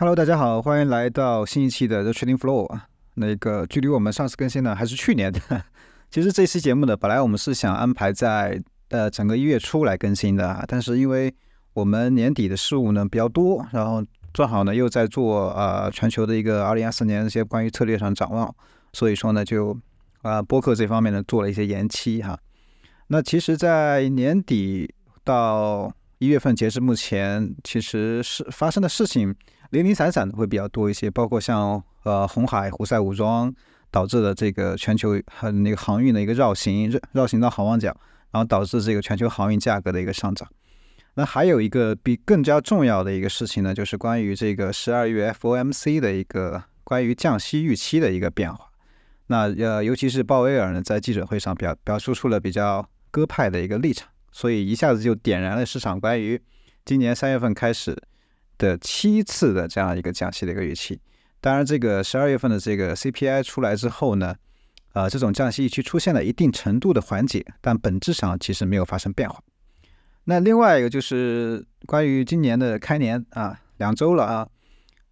Hello，大家好，欢迎来到新一期的 The Trading Flow 啊。那个距离我们上次更新呢，还是去年的。其实这期节目呢，本来我们是想安排在呃整个一月初来更新的，但是因为我们年底的事务呢比较多，然后正好呢又在做呃全球的一个二零二四年一些关于策略上展望，所以说呢就啊播客这方面呢做了一些延期哈。那其实，在年底到一月份截至目前，其实是发生的事情。零零散散的会比较多一些，包括像呃红海、胡塞武装导致的这个全球很那个航运的一个绕行，绕行到好望角，然后导致这个全球航运价格的一个上涨。那还有一个比更加重要的一个事情呢，就是关于这个十二月 FOMC 的一个关于降息预期的一个变化。那呃，尤其是鲍威尔呢，在记者会上表表述出了比较鸽派的一个立场，所以一下子就点燃了市场关于今年三月份开始。的七次的这样一个降息的一个预期，当然，这个十二月份的这个 CPI 出来之后呢，呃，这种降息预期出现了一定程度的缓解，但本质上其实没有发生变化。那另外一个就是关于今年的开年啊，两周了啊，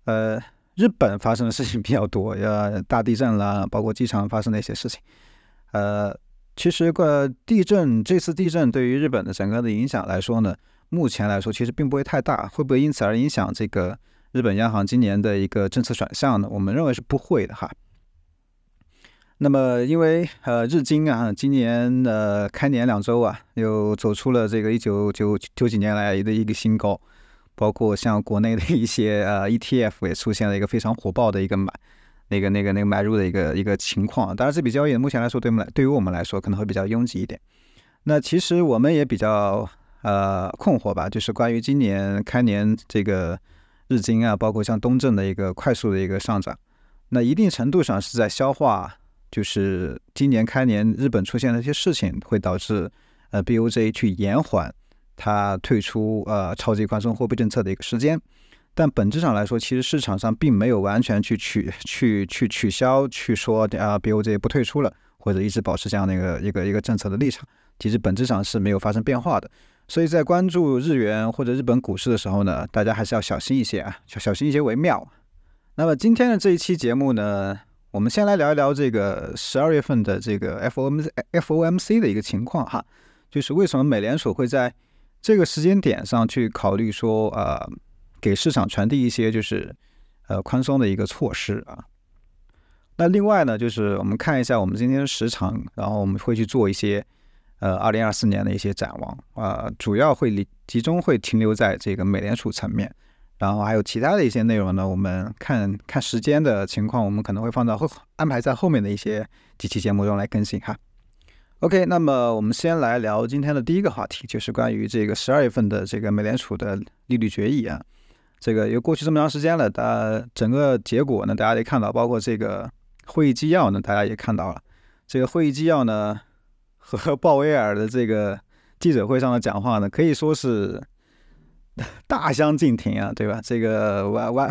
呃，日本发生的事情比较多，呃，大地震了，包括机场发生的一些事情，呃，其实个地震这次地震对于日本的整个的影响来说呢。目前来说，其实并不会太大，会不会因此而影响这个日本央行今年的一个政策转向呢？我们认为是不会的哈。那么，因为呃，日经啊，今年的开年两周啊，又走出了这个一九九九几年来的一个新高，包括像国内的一些呃 ETF 也出现了一个非常火爆的一个买那个那个那个买入的一个一个情况。当然，这笔交易目前来说，对我们来对于我们来说可能会比较拥挤一点。那其实我们也比较。呃，困惑吧，就是关于今年开年这个日经啊，包括像东证的一个快速的一个上涨，那一定程度上是在消化，就是今年开年日本出现的一些事情，会导致呃 BOJ 去延缓它退出呃超级宽松货币政策的一个时间，但本质上来说，其实市场上并没有完全去取去去取消去说啊 BOJ 不退出了，或者一直保持这样的一个一个一个政策的立场，其实本质上是没有发生变化的。所以在关注日元或者日本股市的时候呢，大家还是要小心一些啊，小心一些为妙。那么今天的这一期节目呢，我们先来聊一聊这个十二月份的这个 FOMC FOMC 的一个情况哈，就是为什么美联储会在这个时间点上去考虑说呃，给市场传递一些就是呃宽松的一个措施啊。那另外呢，就是我们看一下我们今天的时长，然后我们会去做一些。呃，二零二四年的一些展望啊，主要会集中会停留在这个美联储层面，然后还有其他的一些内容呢，我们看看时间的情况，我们可能会放到后安排在后面的一些几期节目中来更新哈。OK，那么我们先来聊今天的第一个话题，就是关于这个十二月份的这个美联储的利率决议啊。这个也过去这么长时间了，大整个结果呢，大家也看到，包括这个会议纪要呢，大家也看到了，这个会议纪要呢。和 鲍威尔的这个记者会上的讲话呢，可以说是大相径庭啊，对吧？这个完完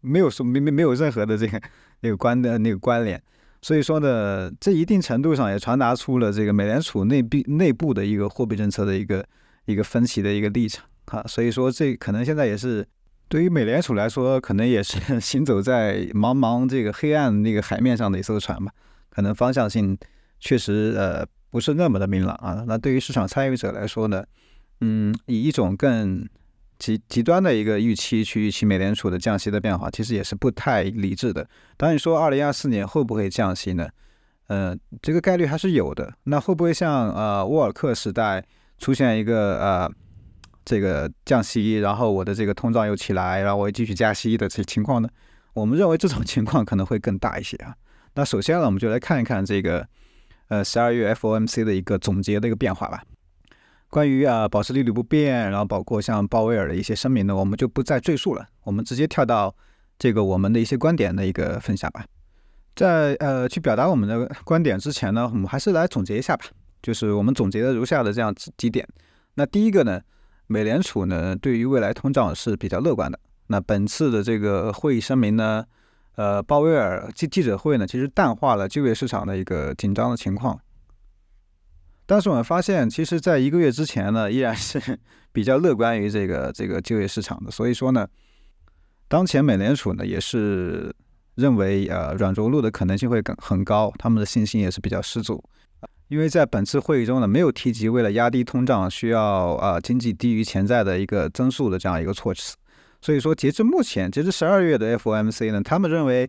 没有说没没没有任何的这个那个关的那个关联，所以说呢，这一定程度上也传达出了这个美联储内部内部的一个货币政策的一个一个分歧的一个立场啊。所以说，这可能现在也是对于美联储来说，可能也是 行走在茫茫这个黑暗那个海面上的一艘船吧。可能方向性确实呃。不是那么的明朗啊。那对于市场参与者来说呢，嗯，以一种更极极端的一个预期去预期美联储的降息的变化，其实也是不太理智的。当你说二零二四年会不会降息呢？呃，这个概率还是有的。那会不会像呃沃尔克时代出现一个呃这个降息，然后我的这个通胀又起来，然后我又继续加息的这情况呢？我们认为这种情况可能会更大一些啊。那首先呢，我们就来看一看这个。呃，十二月 FOMC 的一个总结的一个变化吧。关于啊保持利率不变，然后包括像鲍威尔的一些声明呢，我们就不再赘述了。我们直接跳到这个我们的一些观点的一个分享吧。在呃去表达我们的观点之前呢，我们还是来总结一下吧。就是我们总结的如下的这样几点。那第一个呢，美联储呢对于未来通胀是比较乐观的。那本次的这个会议声明呢。呃，鲍威尔记记者会呢，其实淡化了就业市场的一个紧张的情况。但是我们发现，其实，在一个月之前呢，依然是 比较乐观于这个这个就业市场的。所以说呢，当前美联储呢也是认为呃软着陆的可能性会更很高，他们的信心也是比较十足。因为在本次会议中呢，没有提及为了压低通胀需要啊经济低于潜在的一个增速的这样一个措辞。所以说，截至目前，截至十二月的 FOMC 呢，他们认为，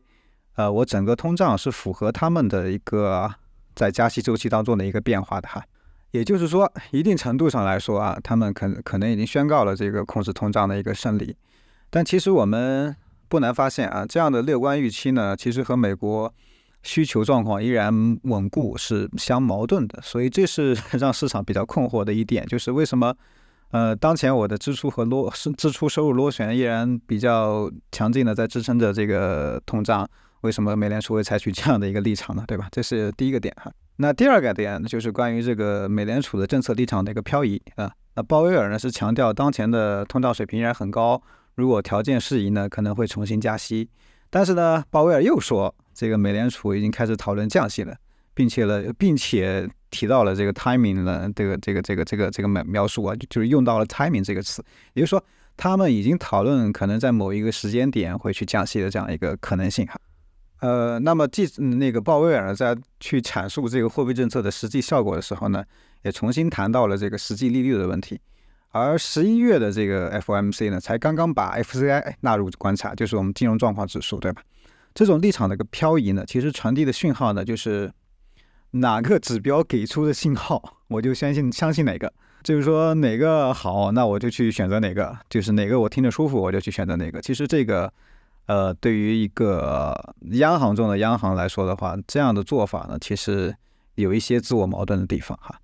呃，我整个通胀是符合他们的一个在加息周期当中的一个变化的哈。也就是说，一定程度上来说啊，他们可可能已经宣告了这个控制通胀的一个胜利。但其实我们不难发现啊，这样的乐观预期呢，其实和美国需求状况依然稳固是相矛盾的。所以这是让市场比较困惑的一点，就是为什么？呃，当前我的支出和螺是支出收入螺旋依然比较强劲的在支撑着这个通胀，为什么美联储会采取这样的一个立场呢？对吧？这是第一个点哈。那第二个点就是关于这个美联储的政策立场的一个漂移啊。那鲍威尔呢是强调当前的通胀水平依然很高，如果条件适宜呢，可能会重新加息。但是呢，鲍威尔又说，这个美联储已经开始讨论降息了，并且了，并且。提到了这个 timing 的这个这个这个这个这个描描述啊，就是用到了 timing 这个词，也就是说，他们已经讨论可能在某一个时间点会去降息的这样一个可能性哈。呃，那么继那个鲍威尔在去阐述这个货币政策的实际效果的时候呢，也重新谈到了这个实际利率的问题。而十一月的这个 FOMC 呢，才刚刚把 FCI 纳入观察，就是我们金融状况指数，对吧？这种立场的一个漂移呢，其实传递的讯号呢，就是。哪个指标给出的信号，我就相信相信哪个。就是说哪个好，那我就去选择哪个。就是哪个我听着舒服，我就去选择哪个。其实这个，呃，对于一个央行中的央行来说的话，这样的做法呢，其实有一些自我矛盾的地方哈。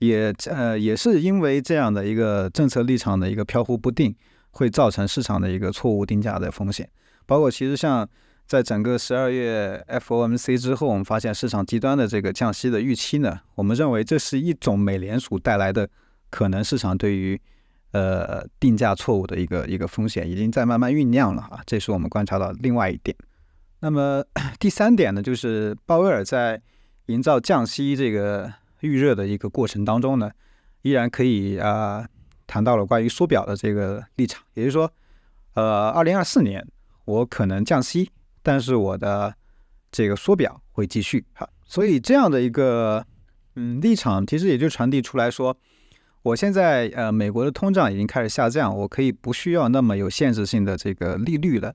也呃，也是因为这样的一个政策立场的一个飘忽不定，会造成市场的一个错误定价的风险。包括其实像。在整个十二月 FOMC 之后，我们发现市场极端的这个降息的预期呢，我们认为这是一种美联储带来的可能市场对于呃定价错误的一个一个风险，已经在慢慢酝酿了啊，这是我们观察到另外一点。那么 第三点呢，就是鲍威尔在营造降息这个预热的一个过程当中呢，依然可以啊谈到了关于缩表的这个立场，也就是说，呃，二零二四年我可能降息。但是我的这个缩表会继续哈，所以这样的一个嗯立场，其实也就传递出来说，我现在呃美国的通胀已经开始下降，我可以不需要那么有限制性的这个利率了。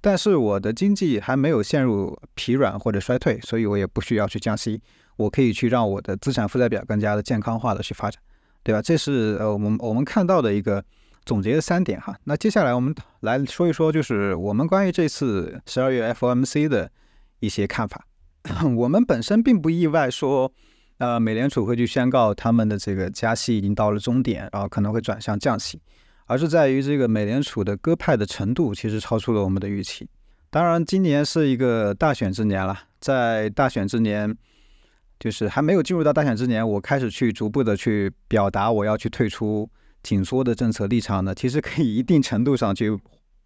但是我的经济还没有陷入疲软或者衰退，所以我也不需要去降息，我可以去让我的资产负债表更加的健康化的去发展，对吧？这是呃我们我们看到的一个。总结三点哈，那接下来我们来说一说，就是我们关于这次十二月 FOMC 的一些看法。我们本身并不意外说，呃，美联储会去宣告他们的这个加息已经到了终点，然后可能会转向降息，而是在于这个美联储的鸽派的程度其实超出了我们的预期。当然，今年是一个大选之年了，在大选之年，就是还没有进入到大选之年，我开始去逐步的去表达我要去退出。紧缩的政策立场呢，其实可以一定程度上去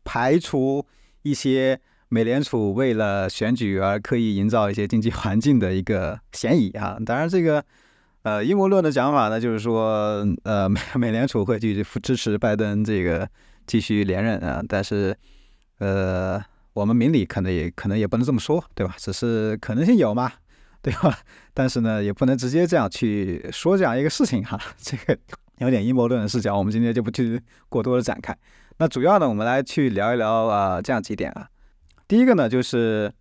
排除一些美联储为了选举而刻意营造一些经济环境的一个嫌疑啊。当然，这个呃阴谋论的讲法呢，就是说呃美美联储会继续支持拜登这个继续连任啊。但是呃我们明理可能也可能也不能这么说，对吧？只是可能性有嘛，对吧？但是呢，也不能直接这样去说这样一个事情哈，这个。有点阴谋论的视角，我们今天就不去过多的展开。那主要呢，我们来去聊一聊啊，这样几点啊。第一个呢，就是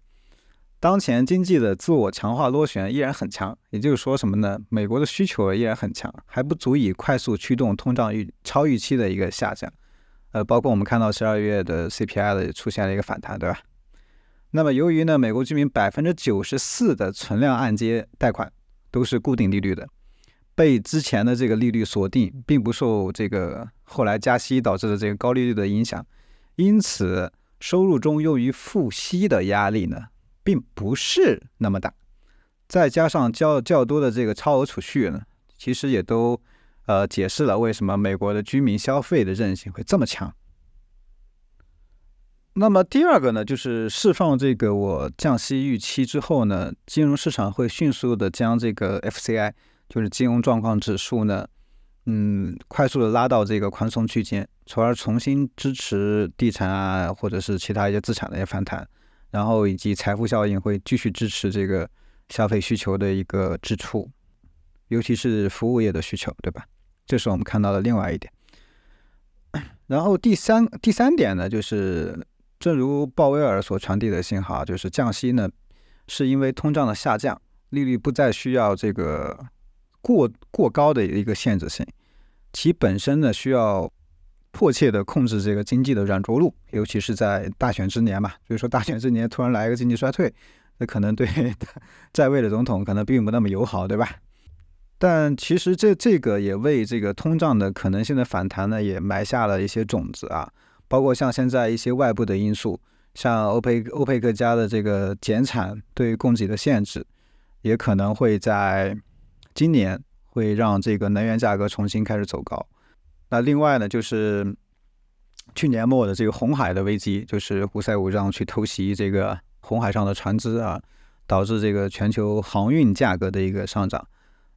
当前经济的自我强化螺旋依然很强，也就是说什么呢？美国的需求依然很强，还不足以快速驱动通胀预超预期的一个下降。呃，包括我们看到十二月的 CPI 的出现了一个反弹，对吧？那么由于呢，美国居民百分之九十四的存量按揭贷款都是固定利率的。被之前的这个利率锁定，并不受这个后来加息导致的这个高利率的影响，因此收入中用于付息的压力呢，并不是那么大。再加上较较多的这个超额储蓄呢，其实也都呃解释了为什么美国的居民消费的韧性会这么强。那么第二个呢，就是释放这个我降息预期之后呢，金融市场会迅速的将这个 FCI。就是金融状况指数呢，嗯，快速的拉到这个宽松区间，从而重新支持地产啊，或者是其他一些资产的一些反弹，然后以及财富效应会继续支持这个消费需求的一个支出，尤其是服务业的需求，对吧？这是我们看到的另外一点。然后第三第三点呢，就是正如鲍威尔所传递的信号，就是降息呢，是因为通胀的下降，利率不再需要这个过过高的一个限制性，其本身呢需要迫切的控制这个经济的软着陆，尤其是在大选之年嘛，所以说大选之年突然来一个经济衰退，那可能对在位的总统可能并不那么友好，对吧？但其实这这个也为这个通胀的可能性的反弹呢，也埋下了一些种子啊。包括像现在一些外部的因素，像欧佩欧佩克家的这个减产对供给的限制，也可能会在今年会让这个能源价格重新开始走高。那另外呢，就是去年末的这个红海的危机，就是胡塞武装去偷袭这个红海上的船只啊，导致这个全球航运价格的一个上涨。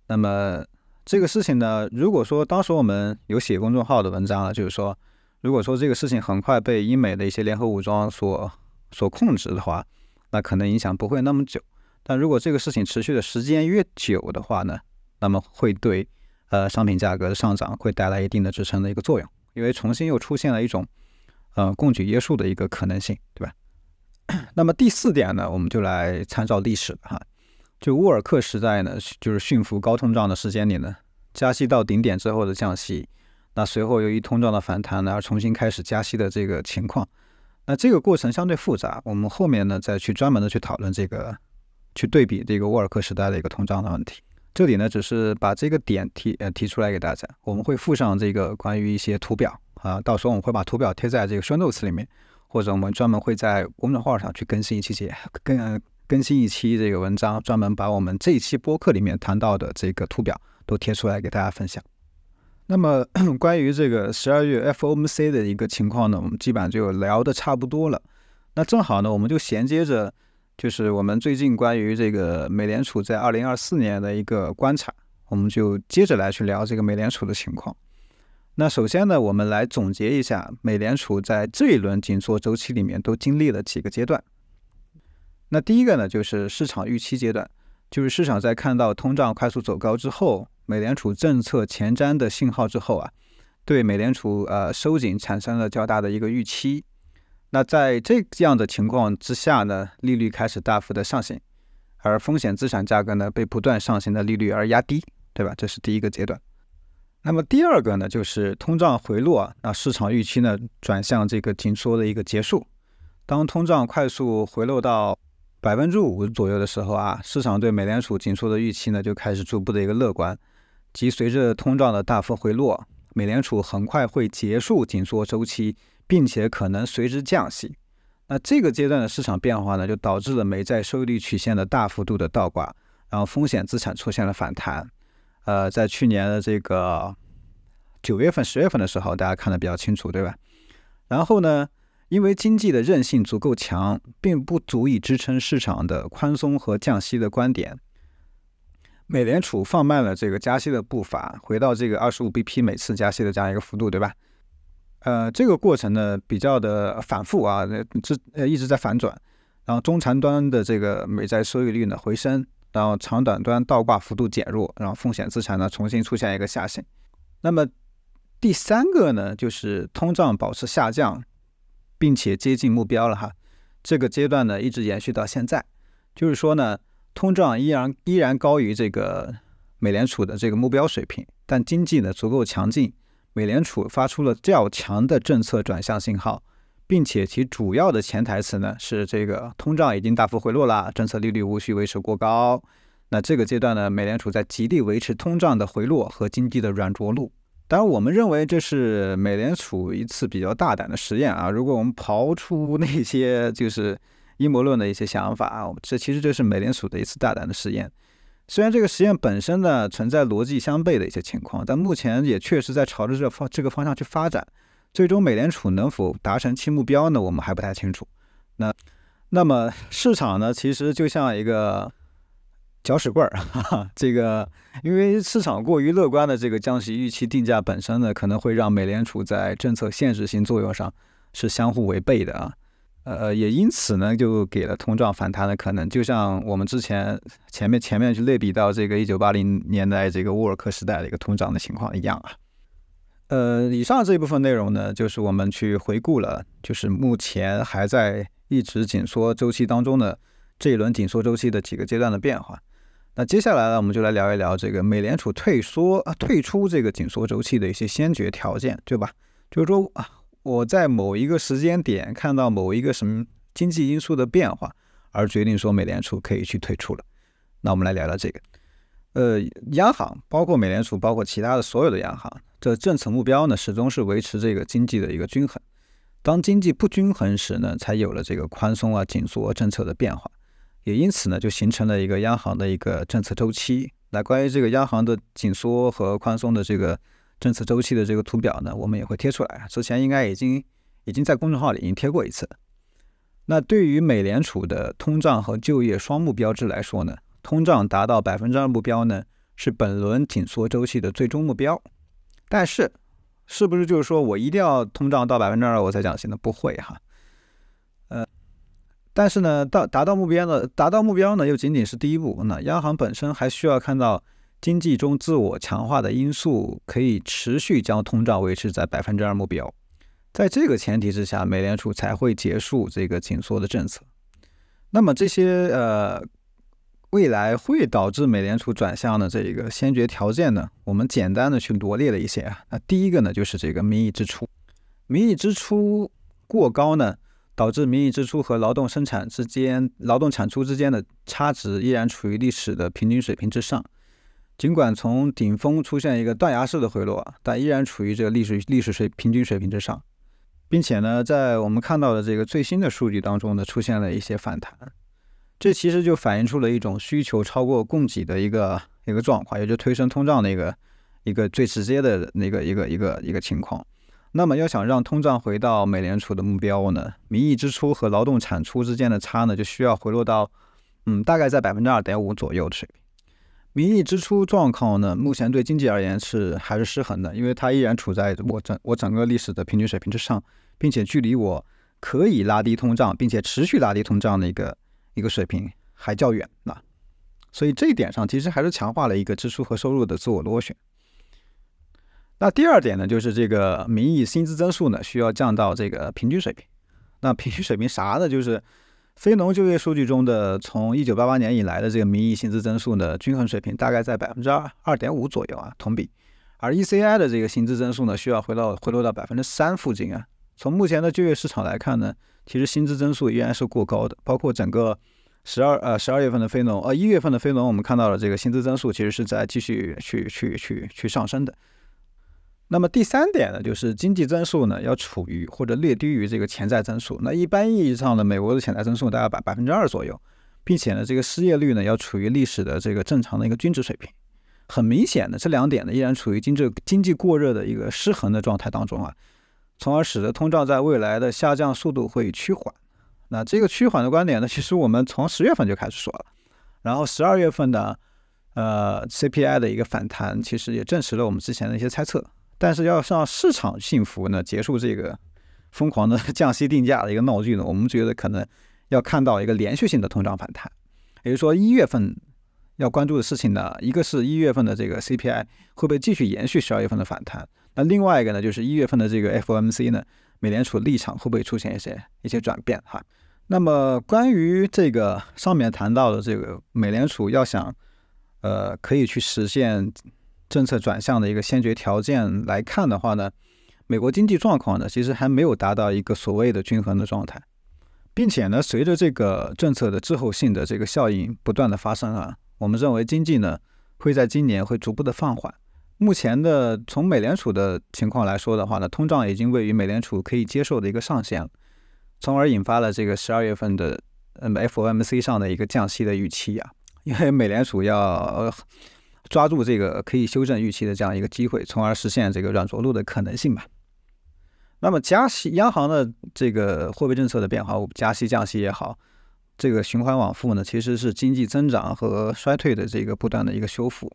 那么这个事情呢，如果说当时我们有写公众号的文章啊，就是说，如果说这个事情很快被英美的一些联合武装所所控制的话，那可能影响不会那么久。但如果这个事情持续的时间越久的话呢，那么会对呃商品价格的上涨会带来一定的支撑的一个作用，因为重新又出现了一种呃供给约束的一个可能性，对吧？那么第四点呢，我们就来参照历史哈。就沃尔克时代呢，就是驯服高通胀的时间里呢，加息到顶点之后的降息，那随后由于通胀的反弹呢，而重新开始加息的这个情况，那这个过程相对复杂，我们后面呢再去专门的去讨论这个，去对比这个沃尔克时代的一个通胀的问题。这里呢只是把这个点提呃提出来给大家，我们会附上这个关于一些图表啊，到时候我们会把图表贴在这个 show notes 里面，或者我们专门会在公众号上去更新一期节更。更新一期这个文章，专门把我们这一期播客里面谈到的这个图表都贴出来给大家分享。那么 关于这个十二月 FOMC 的一个情况呢，我们基本上就聊的差不多了。那正好呢，我们就衔接着，就是我们最近关于这个美联储在二零二四年的一个观察，我们就接着来去聊这个美联储的情况。那首先呢，我们来总结一下美联储在这一轮紧缩周期里面都经历了几个阶段。那第一个呢，就是市场预期阶段，就是市场在看到通胀快速走高之后，美联储政策前瞻的信号之后啊，对美联储呃收紧产生了较大的一个预期。那在这样的情况之下呢，利率开始大幅的上行，而风险资产价格呢被不断上行的利率而压低，对吧？这是第一个阶段。那么第二个呢，就是通胀回落，那市场预期呢转向这个紧缩的一个结束。当通胀快速回落到百分之五左右的时候啊，市场对美联储紧缩的预期呢就开始逐步的一个乐观，即随着通胀的大幅回落，美联储很快会结束紧缩周期，并且可能随之降息。那这个阶段的市场变化呢，就导致了美债收益率曲线的大幅度的倒挂，然后风险资产出现了反弹。呃，在去年的这个九月份、十月份的时候，大家看的比较清楚，对吧？然后呢？因为经济的韧性足够强，并不足以支撑市场的宽松和降息的观点。美联储放慢了这个加息的步伐，回到这个二十五 BP 每次加息的这样一个幅度，对吧？呃，这个过程呢比较的反复啊，这呃一直在反转。然后中长端的这个美债收益率呢回升，然后长短端倒挂幅度减弱，然后风险资产呢重新出现一个下行。那么第三个呢，就是通胀保持下降。并且接近目标了哈，这个阶段呢一直延续到现在，就是说呢，通胀依然依然高于这个美联储的这个目标水平，但经济呢足够强劲，美联储发出了较强的政策转向信号，并且其主要的潜台词呢是这个通胀已经大幅回落了，政策利率无需维持过高。那这个阶段呢，美联储在极力维持通胀的回落和经济的软着陆。当然，我们认为这是美联储一次比较大胆的实验啊。如果我们刨出 那些就是阴谋论的一些想法啊，这其实就是美联储的一次大胆的实验。虽然这个实验本身呢存在逻辑相悖的一些情况，但目前也确实在朝着这方这个方向去发展。最终美联储能否达成其目标呢？我们还不太清楚。那那么市场呢，其实就像一个搅屎棍儿。哈哈，这个因为市场过于乐观的这个降息预期定价本身呢，可能会让美联储在政策限制性作用上是相互违背的啊。呃，也因此呢，就给了通胀反弹的可能。就像我们之前前面前面去类比到这个一九八零年代这个沃尔克时代的一个通胀的情况一样啊。呃，以上这一部分内容呢，就是我们去回顾了，就是目前还在一直紧缩周期当中的这一轮紧缩周期的几个阶段的变化。那接下来呢，我们就来聊一聊这个美联储退缩、退出这个紧缩周期的一些先决条件，对吧？就是说啊。我在某一个时间点看到某一个什么经济因素的变化，而决定说美联储可以去退出了。那我们来聊聊这个。呃，央行包括美联储，包括其他的所有的央行，这政策目标呢，始终是维持这个经济的一个均衡。当经济不均衡时呢，才有了这个宽松啊、紧缩政策的变化。也因此呢，就形成了一个央行的一个政策周期。那关于这个央行的紧缩和宽松的这个。政策周期的这个图表呢，我们也会贴出来。之前应该已经已经在公众号里已经贴过一次。那对于美联储的通胀和就业双目标制来说呢，通胀达到百分之二目标呢，是本轮紧缩周期的最终目标。但是，是不是就是说我一定要通胀到百分之二我才降息呢？不会哈。呃，但是呢，到达到目标呢，达到目标呢，又仅仅是第一步。那央行本身还需要看到。经济中自我强化的因素可以持续将通胀维持在百分之二目标，在这个前提之下，美联储才会结束这个紧缩的政策。那么这些呃未来会导致美联储转向的这个先决条件呢？我们简单的去罗列了一些啊。那第一个呢，就是这个名义支出，名义支出过高呢，导致名义支出和劳动生产之间、劳动产出之间的差值依然处于历史的平均水平之上。尽管从顶峰出现一个断崖式的回落，但依然处于这个历史历史水平均水平之上，并且呢，在我们看到的这个最新的数据当中呢，出现了一些反弹，这其实就反映出了一种需求超过供给的一个一个状况，也就推升通胀的一个一个最直接的那个一个一个一个情况。那么要想让通胀回到美联储的目标呢，名义支出和劳动产出之间的差呢，就需要回落到嗯大概在百分之二点五左右的水平。名义支出状况呢，目前对经济而言是还是失衡的，因为它依然处在我整我整个历史的平均水平之上，并且距离我可以拉低通胀，并且持续拉低通胀的一个一个水平还较远啊。所以这一点上其实还是强化了一个支出和收入的自我螺旋。那第二点呢，就是这个名义薪资增速呢需要降到这个平均水平。那平均水平啥呢？就是。非农就业数据中的从一九八八年以来的这个名义薪资增速呢，均衡水平大概在百分之二二点五左右啊，同比。而 ECI 的这个薪资增速呢，需要回到回落到百分之三附近啊。从目前的就业市场来看呢，其实薪资增速依然是过高的，包括整个十二呃十二月份的非农呃一月份的非农，我们看到了这个薪资增速其实是在继续去去去去上升的。那么第三点呢，就是经济增速呢要处于或者略低于这个潜在增速。那一般意义上的美国的潜在增速大概百百分之二左右，并且呢，这个失业率呢要处于历史的这个正常的一个均值水平。很明显的，这两点呢依然处于经济经济过热的一个失衡的状态当中啊，从而使得通胀在未来的下降速度会趋缓。那这个趋缓的观点呢，其实我们从十月份就开始说了，然后十二月份的呃 CPI 的一个反弹，其实也证实了我们之前的一些猜测。但是要让市场信服呢，结束这个疯狂的 降息定价的一个闹剧呢，我们觉得可能要看到一个连续性的通胀反弹。也就是说，一月份要关注的事情呢，一个是一月份的这个 CPI 会不会继续延续十二月份的反弹？那另外一个呢，就是一月份的这个 FOMC 呢，美联储立场会不会出现一些一些转变？哈，那么关于这个上面谈到的这个美联储要想呃可以去实现。政策转向的一个先决条件来看的话呢，美国经济状况呢其实还没有达到一个所谓的均衡的状态，并且呢，随着这个政策的滞后性的这个效应不断的发生啊，我们认为经济呢会在今年会逐步的放缓。目前的从美联储的情况来说的话呢，通胀已经位于美联储可以接受的一个上限了，从而引发了这个十二月份的嗯 FOMC 上的一个降息的预期呀，因为美联储要。抓住这个可以修正预期的这样一个机会，从而实现这个软着陆的可能性吧。那么加息，央行的这个货币政策的变化，加息降息也好，这个循环往复呢，其实是经济增长和衰退的这个不断的一个修复。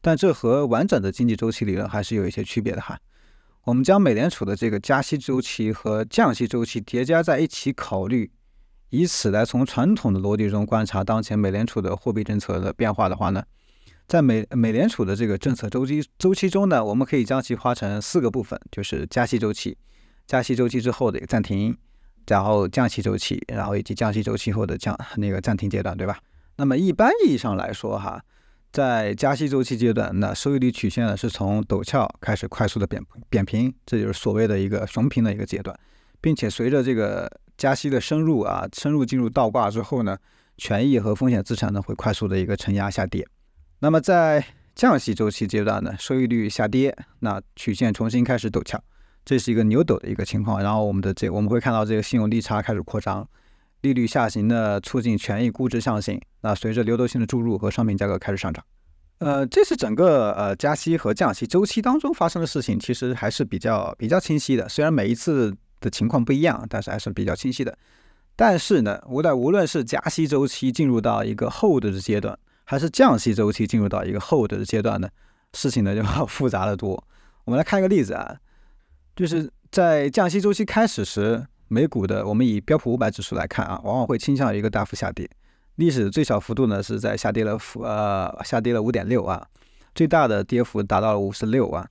但这和完整的经济周期理论还是有一些区别的哈。我们将美联储的这个加息周期和降息周期叠加在一起考虑，以此来从传统的逻辑中观察当前美联储的货币政策的变化的话呢，在美美联储的这个政策周期周期中呢，我们可以将其划成四个部分，就是加息周期、加息周期之后的一个暂停，然后降息周期，然后以及降息周期后的降那个暂停阶段，对吧？那么一般意义上来说哈。在加息周期阶段，那收益率曲线呢是从陡峭开始快速的扁扁平，这就是所谓的一个熊平的一个阶段，并且随着这个加息的深入啊，深入进入倒挂之后呢，权益和风险资产呢会快速的一个承压下跌。那么在降息周期阶段呢，收益率下跌，那曲线重新开始陡峭，这是一个牛陡的一个情况。然后我们的这我们会看到这个信用利差开始扩张。利率下行呢，促进权益估值上行。那随着流动性的注入和商品价格开始上涨，呃，这是整个呃加息和降息周期当中发生的事情，其实还是比较比较清晰的。虽然每一次的情况不一样，但是还是比较清晰的。但是呢，无论无论是加息周期进入到一个后的阶段，还是降息周期进入到一个后的阶段呢，事情呢就 要复杂的多。我们来看一个例子啊，就是在降息周期开始时。美股的，我们以标普五百指数来看啊，往往会倾向于一个大幅下跌。历史最小幅度呢是在下跌了负呃下跌了五点六啊，最大的跌幅达到了五十六啊。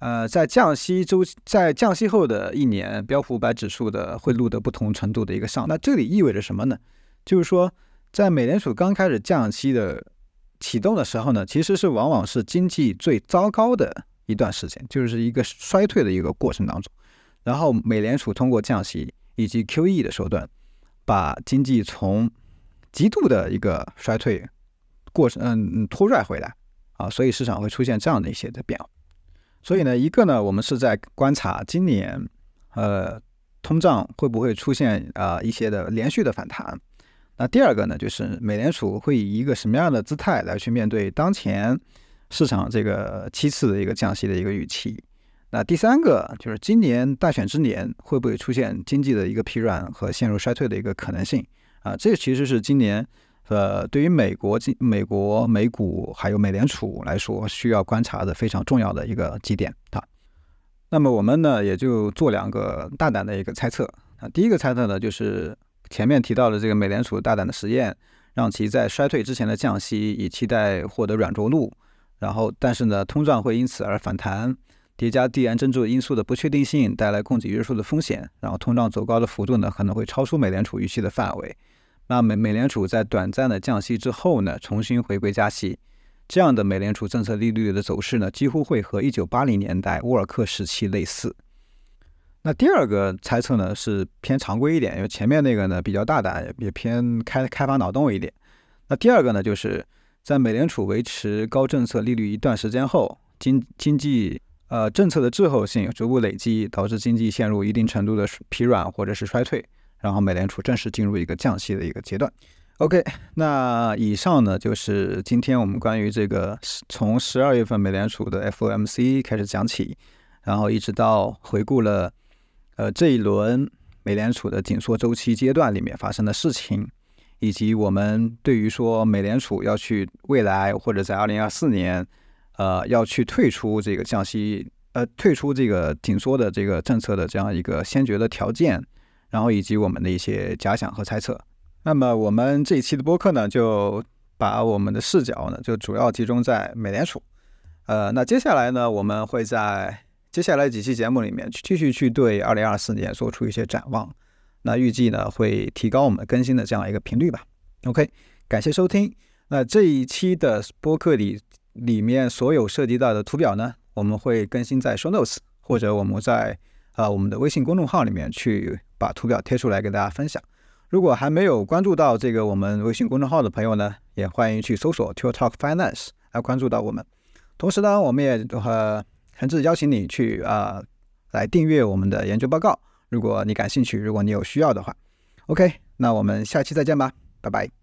呃，在降息周在降息后的一年，标普五百指数的会录得不同程度的一个上。那这里意味着什么呢？就是说，在美联储刚开始降息的启动的时候呢，其实是往往是经济最糟糕的一段时间，就是一个衰退的一个过程当中。然后，美联储通过降息以及 QE 的手段，把经济从极度的一个衰退过程嗯拖拽回来啊，所以市场会出现这样的一些的变化。所以呢，一个呢，我们是在观察今年呃通胀会不会出现啊一些的连续的反弹。那第二个呢，就是美联储会以一个什么样的姿态来去面对当前市场这个七次的一个降息的一个预期。那第三个就是今年大选之年会不会出现经济的一个疲软和陷入衰退的一个可能性啊？这其实是今年呃对于美国、美国美股还有美联储来说需要观察的非常重要的一个基点啊。那么我们呢也就做两个大胆的一个猜测啊。第一个猜测呢就是前面提到的这个美联储大胆的实验，让其在衰退之前的降息，以期待获得软着陆，然后但是呢通胀会因此而反弹。叠加地缘政治因素的不确定性带来供给约束的风险，然后通胀走高的幅度呢可能会超出美联储预期的范围。那美美联储在短暂的降息之后呢，重新回归加息，这样的美联储政策利率的走势呢，几乎会和1980年代沃尔克时期类似。那第二个猜测呢是偏常规一点，因为前面那个呢比较大胆，也偏开开发脑洞一点。那第二个呢就是在美联储维持高政策利率一段时间后，经经济。呃，政策的滞后性逐步累积，导致经济陷入一定程度的疲软或者是衰退，然后美联储正式进入一个降息的一个阶段。OK，那以上呢就是今天我们关于这个从十二月份美联储的 FOMC 开始讲起，然后一直到回顾了呃这一轮美联储的紧缩周期阶段里面发生的事情，以及我们对于说美联储要去未来或者在二零二四年。呃，要去退出这个降息，呃，退出这个紧缩的这个政策的这样一个先决的条件，然后以及我们的一些假想和猜测。那么我们这一期的播客呢，就把我们的视角呢，就主要集中在美联储。呃，那接下来呢，我们会在接下来几期节目里面继续去对二零二四年做出一些展望。那预计呢，会提高我们更新的这样一个频率吧。OK，感谢收听。那这一期的播客里。里面所有涉及到的图表呢，我们会更新在 Show Notes，或者我们在啊我们的微信公众号里面去把图表贴出来给大家分享。如果还没有关注到这个我们微信公众号的朋友呢，也欢迎去搜索 t o Talk Finance 来关注到我们。同时呢，我们也呃诚挚邀请你去啊来订阅我们的研究报告，如果你感兴趣，如果你有需要的话。OK，那我们下期再见吧，拜拜。